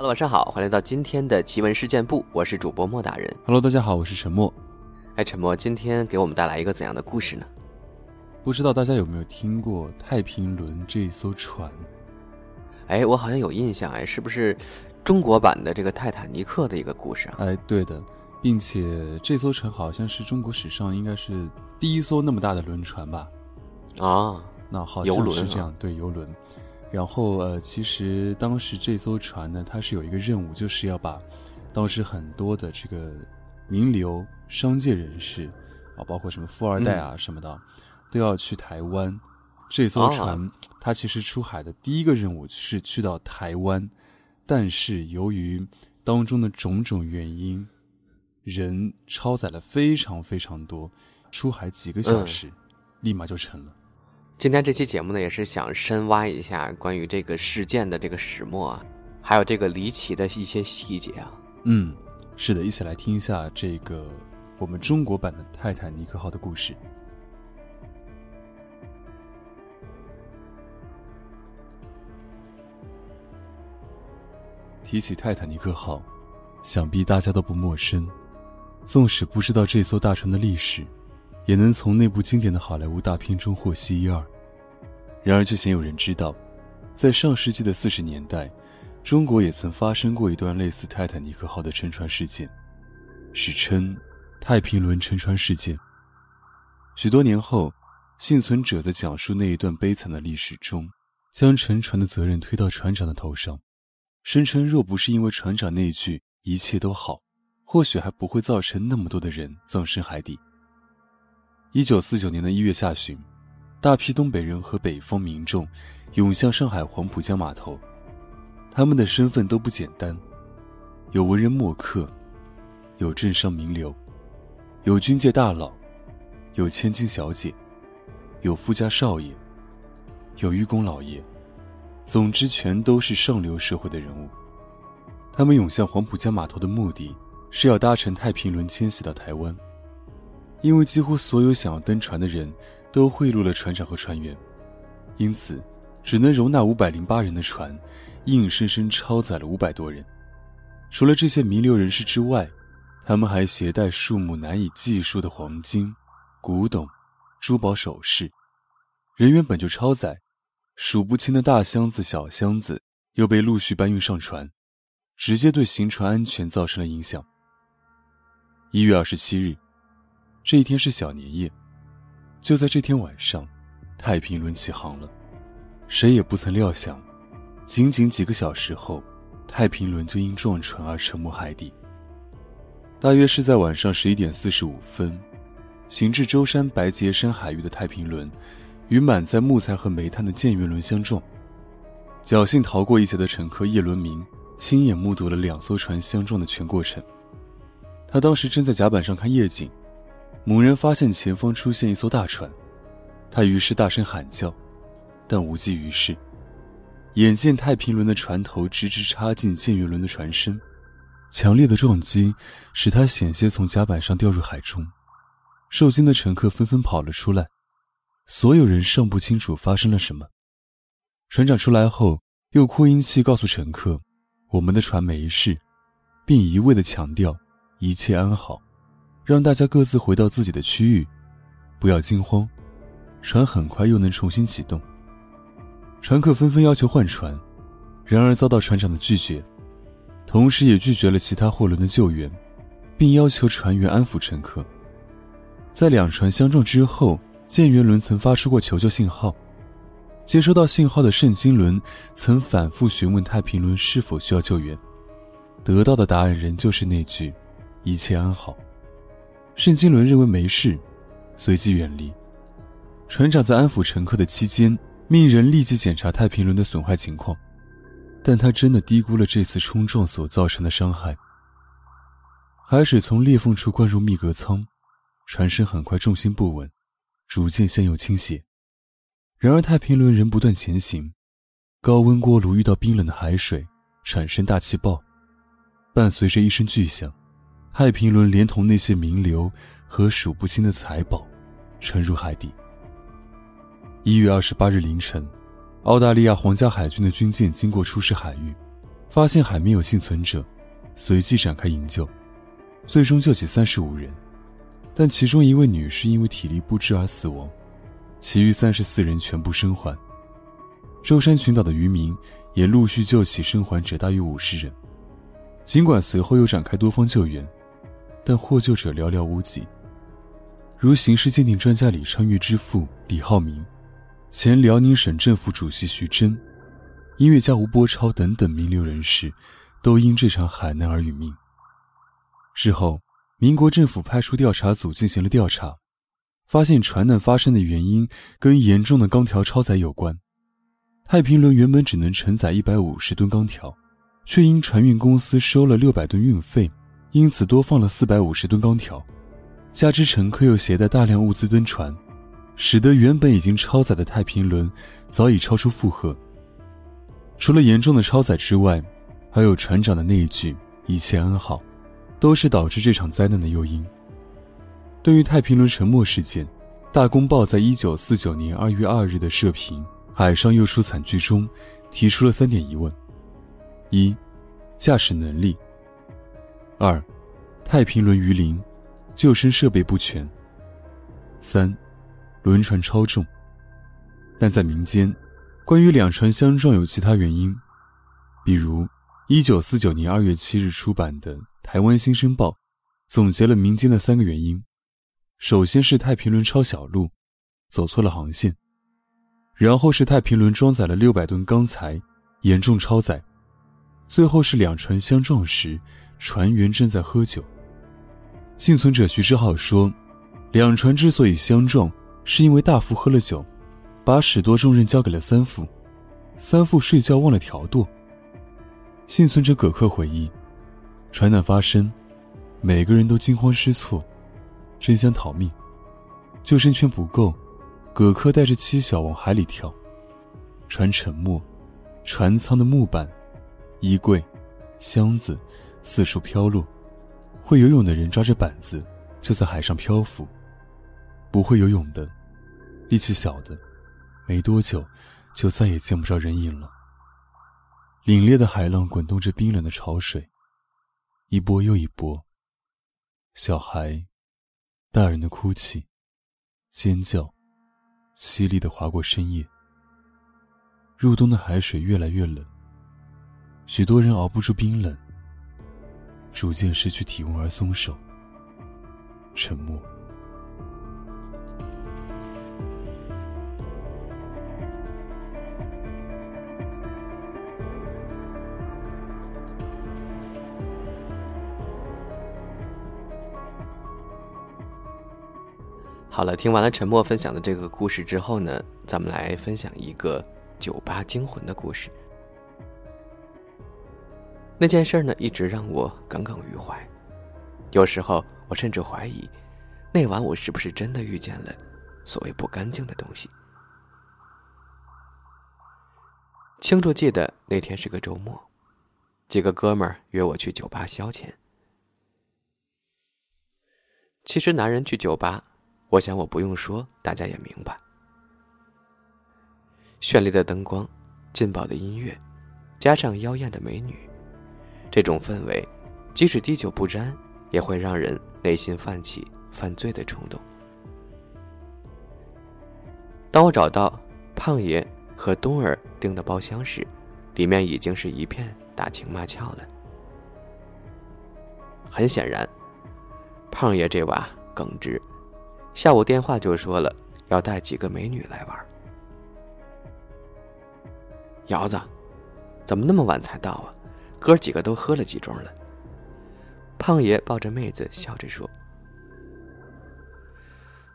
Hello，晚上好，欢迎来到今天的奇闻事件部，我是主播莫大人。Hello，大家好，我是陈默。哎，陈默，今天给我们带来一个怎样的故事呢？不知道大家有没有听过太平轮这一艘船？哎，我好像有印象，哎，是不是中国版的这个泰坦尼克的一个故事啊？哎，对的，并且这艘船好像是中国史上应该是第一艘那么大的轮船吧？啊，那好像是这样，对，游轮。然后呃，其实当时这艘船呢，它是有一个任务，就是要把当时很多的这个名流、商界人士啊，包括什么富二代啊什么的，都要去台湾。这艘船它其实出海的第一个任务是去到台湾，但是由于当中的种种原因，人超载了非常非常多，出海几个小时，立马就沉了。今天这期节目呢，也是想深挖一下关于这个事件的这个始末啊，还有这个离奇的一些细节啊。嗯，是的，一起来听一下这个我们中国版的泰坦尼克号的故事。提起泰坦尼克号，想必大家都不陌生。纵使不知道这艘大船的历史。也能从那部经典的好莱坞大片中获悉一二。然而，却鲜有人知道，在上世纪的四十年代，中国也曾发生过一段类似泰坦尼克号的沉船事件，史称“太平轮沉船事件”。许多年后，幸存者在讲述那一段悲惨的历史中，将沉船的责任推到船长的头上，声称若不是因为船长那一句“一切都好”，或许还不会造成那么多的人葬身海底。一九四九年的一月下旬，大批东北人和北方民众涌向上海黄浦江码头，他们的身份都不简单，有文人墨客，有镇上名流，有军界大佬，有千金小姐，有富家少爷，有愚公老爷，总之全都是上流社会的人物。他们涌向黄浦江码头的目的是要搭乘太平轮迁徙到台湾。因为几乎所有想要登船的人都贿赂了船长和船员，因此只能容纳五百零八人的船，硬生生超载了五百多人。除了这些名流人士之外，他们还携带数目难以计数的黄金、古董、珠宝首饰。人员本就超载，数不清的大箱子、小箱子又被陆续搬运上船，直接对行船安全造成了影响。一月二十七日。这一天是小年夜，就在这天晚上，太平轮起航了。谁也不曾料想，仅仅几个小时后，太平轮就因撞船而沉没海底。大约是在晚上十一点四十五分，行至舟山白节山海域的太平轮，与满载木材和煤炭的建元轮相撞。侥幸逃过一劫的乘客叶伦明，亲眼目睹了两艘船相撞的全过程。他当时正在甲板上看夜景。猛然发现前方出现一艘大船，他于是大声喊叫，但无济于事。眼见太平轮的船头直直插进建元轮的船身，强烈的撞击使他险些从甲板上掉入海中。受惊的乘客纷纷跑了出来，所有人尚不清楚发生了什么。船长出来后，用扩音器告诉乘客：“我们的船没事，并一味地强调一切安好。”让大家各自回到自己的区域，不要惊慌。船很快又能重新启动。船客纷纷要求换船，然而遭到船长的拒绝，同时也拒绝了其他货轮的救援，并要求船员安抚乘客。在两船相撞之后，舰员轮曾发出过求救信号。接收到信号的圣经轮曾反复询问太平轮是否需要救援，得到的答案仍旧是那句：“一切安好。”圣经伦认为没事，随即远离。船长在安抚乘客的期间，命人立即检查太平轮的损坏情况，但他真的低估了这次冲撞所造成的伤害。海水从裂缝处灌入密格舱，船身很快重心不稳，逐渐向右倾斜。然而太平轮仍不断前行，高温锅炉遇到冰冷的海水，产生大气爆，伴随着一声巨响。太平轮连同那些名流和数不清的财宝，沉入海底。一月二十八日凌晨，澳大利亚皇家海军的军舰经过出事海域，发现海面有幸存者，随即展开营救，最终救起三十五人，但其中一位女士因为体力不支而死亡，其余三十四人全部生还。舟山群岛的渔民也陆续救起生还者大约五十人。尽管随后又展开多方救援，但获救者寥寥无几。如刑事鉴定专家李昌钰之父李浩明、前辽宁省政府主席徐峥、音乐家吴波超等等名流人士，都因这场海难而殒命。事后，民国政府派出调查组进行了调查，发现船难发生的原因跟严重的钢条超载有关。太平轮原本只能承载一百五十吨钢条，却因船运公司收了六百吨运费，因此多放了四百五十吨钢条。加之乘客又携带大量物资登船，使得原本已经超载的太平轮早已超出负荷。除了严重的超载之外，还有船长的那一句“一切安好”，都是导致这场灾难的诱因。对于太平轮沉没事件，《大公报》在一九四九年二月二日的社评《海上又出惨剧》中，提出了三点疑问：一、驾驶能力；二、太平轮鱼鳞。救生设备不全。三，轮船超重。但在民间，关于两船相撞有其他原因，比如，一九四九年二月七日出版的《台湾新生报》总结了民间的三个原因：首先是太平轮抄小路，走错了航线；然后是太平轮装载了六百吨钢材，严重超载；最后是两船相撞时，船员正在喝酒。幸存者徐志浩说：“两船之所以相撞，是因为大副喝了酒，把驶舵重任交给了三副，三副睡觉忘了调舵。”幸存者葛克回忆：“船难发生，每个人都惊慌失措，争相逃命。救生圈不够，葛克带着妻小往海里跳。船沉没，船舱的木板、衣柜、箱子四处飘落。”会游泳的人抓着板子就在海上漂浮，不会游泳的、力气小的，没多久就再也见不着人影了。凛冽的海浪滚动着冰冷的潮水，一波又一波。小孩、大人的哭泣、尖叫，凄厉的划过深夜。入冬的海水越来越冷，许多人熬不住冰冷。逐渐失去体温而松手，沉默。好了，听完了沉默分享的这个故事之后呢，咱们来分享一个酒吧惊魂的故事。那件事呢，一直让我耿耿于怀。有时候，我甚至怀疑，那晚我是不是真的遇见了所谓不干净的东西。清楚记得那天是个周末，几个哥们儿约我去酒吧消遣。其实，男人去酒吧，我想我不用说，大家也明白。绚丽的灯光，劲爆的音乐，加上妖艳的美女。这种氛围，即使滴酒不沾，也会让人内心泛起犯罪的冲动。当我找到胖爷和东儿订的包厢时，里面已经是一片打情骂俏了。很显然，胖爷这娃耿直，下午电话就说了要带几个美女来玩。瑶子，怎么那么晚才到啊？哥几个都喝了几盅了。胖爷抱着妹子笑着说：“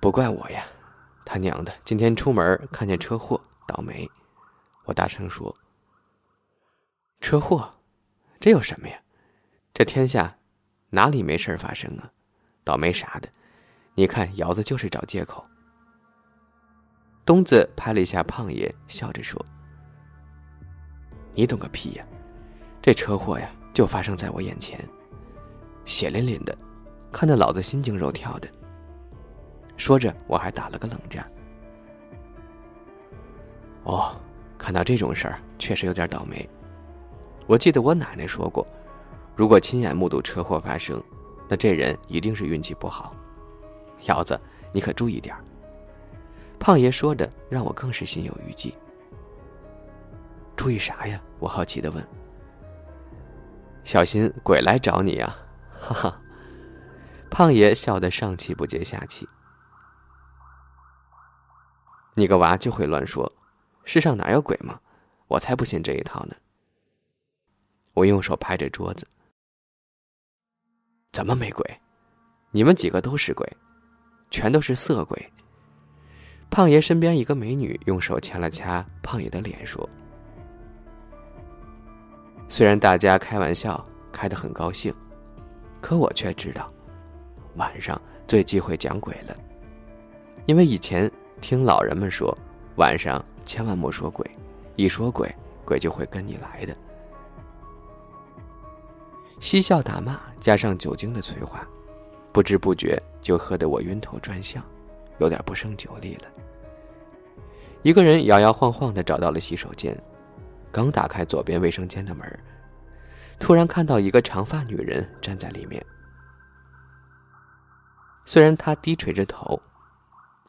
不怪我呀，他娘的，今天出门看见车祸，倒霉。”我大声说：“车祸，这有什么呀？这天下哪里没事发生啊？倒霉啥的？你看瑶子就是找借口。”东子拍了一下胖爷，笑着说：“你懂个屁呀！”这车祸呀，就发生在我眼前，血淋淋的，看得老子心惊肉跳的。说着，我还打了个冷战。哦，看到这种事儿，确实有点倒霉。我记得我奶奶说过，如果亲眼目睹车祸发生，那这人一定是运气不好。瑶子，你可注意点胖爷说着，让我更是心有余悸。注意啥呀？我好奇的问。小心鬼来找你呀！哈哈，胖爷笑得上气不接下气。你个娃就会乱说，世上哪有鬼吗？我才不信这一套呢。我用手拍着桌子。怎么没鬼？你们几个都是鬼，全都是色鬼。胖爷身边一个美女用手掐了掐胖爷的脸，说：“虽然大家开玩笑开得很高兴，可我却知道，晚上最忌讳讲鬼了，因为以前听老人们说，晚上千万莫说鬼，一说鬼，鬼就会跟你来的。”嬉笑打骂加上酒精的催化，不知不觉就喝得我晕头转向，有点不胜酒力了。一个人摇摇晃晃的找到了洗手间，刚打开左边卫生间的门，突然看到一个长发女人站在里面。虽然她低垂着头，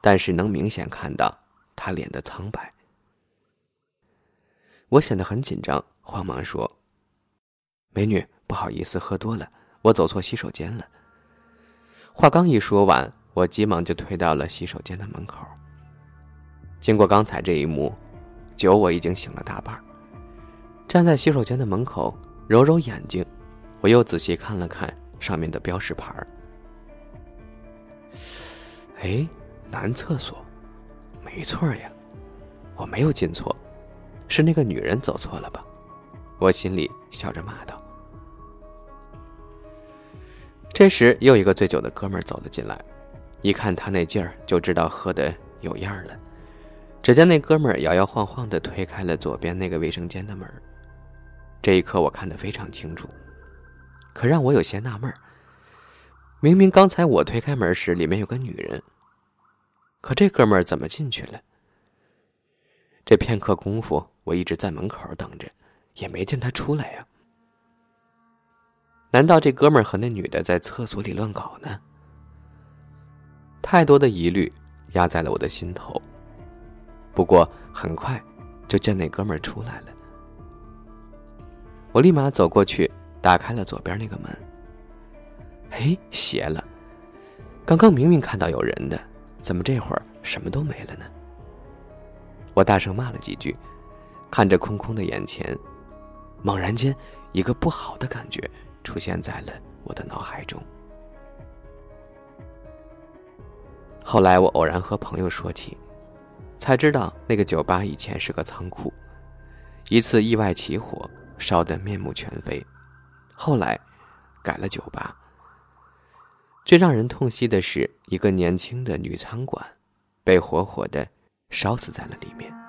但是能明显看到她脸的苍白。我显得很紧张，慌忙说：“美女。”不好意思，喝多了，我走错洗手间了。话刚一说完，我急忙就退到了洗手间的门口。经过刚才这一幕，酒我已经醒了大半。站在洗手间的门口，揉揉眼睛，我又仔细看了看上面的标识牌儿哎，男厕所，没错呀，我没有进错，是那个女人走错了吧？我心里笑着骂道。这时，又一个醉酒的哥们儿走了进来，一看他那劲儿，就知道喝的有样了。只见那哥们儿摇摇晃晃的推开了左边那个卫生间的门。这一刻，我看得非常清楚，可让我有些纳闷儿：明明刚才我推开门时，里面有个女人，可这哥们儿怎么进去了？这片刻功夫，我一直在门口等着，也没见他出来呀。难道这哥们儿和那女的在厕所里乱搞呢？太多的疑虑压在了我的心头。不过很快，就见那哥们儿出来了。我立马走过去，打开了左边那个门。哎，邪了！刚刚明明看到有人的，怎么这会儿什么都没了呢？我大声骂了几句，看着空空的眼前，猛然间，一个不好的感觉。出现在了我的脑海中。后来我偶然和朋友说起，才知道那个酒吧以前是个仓库，一次意外起火，烧得面目全非，后来改了酒吧。最让人痛惜的是，一个年轻的女仓管被活活的烧死在了里面。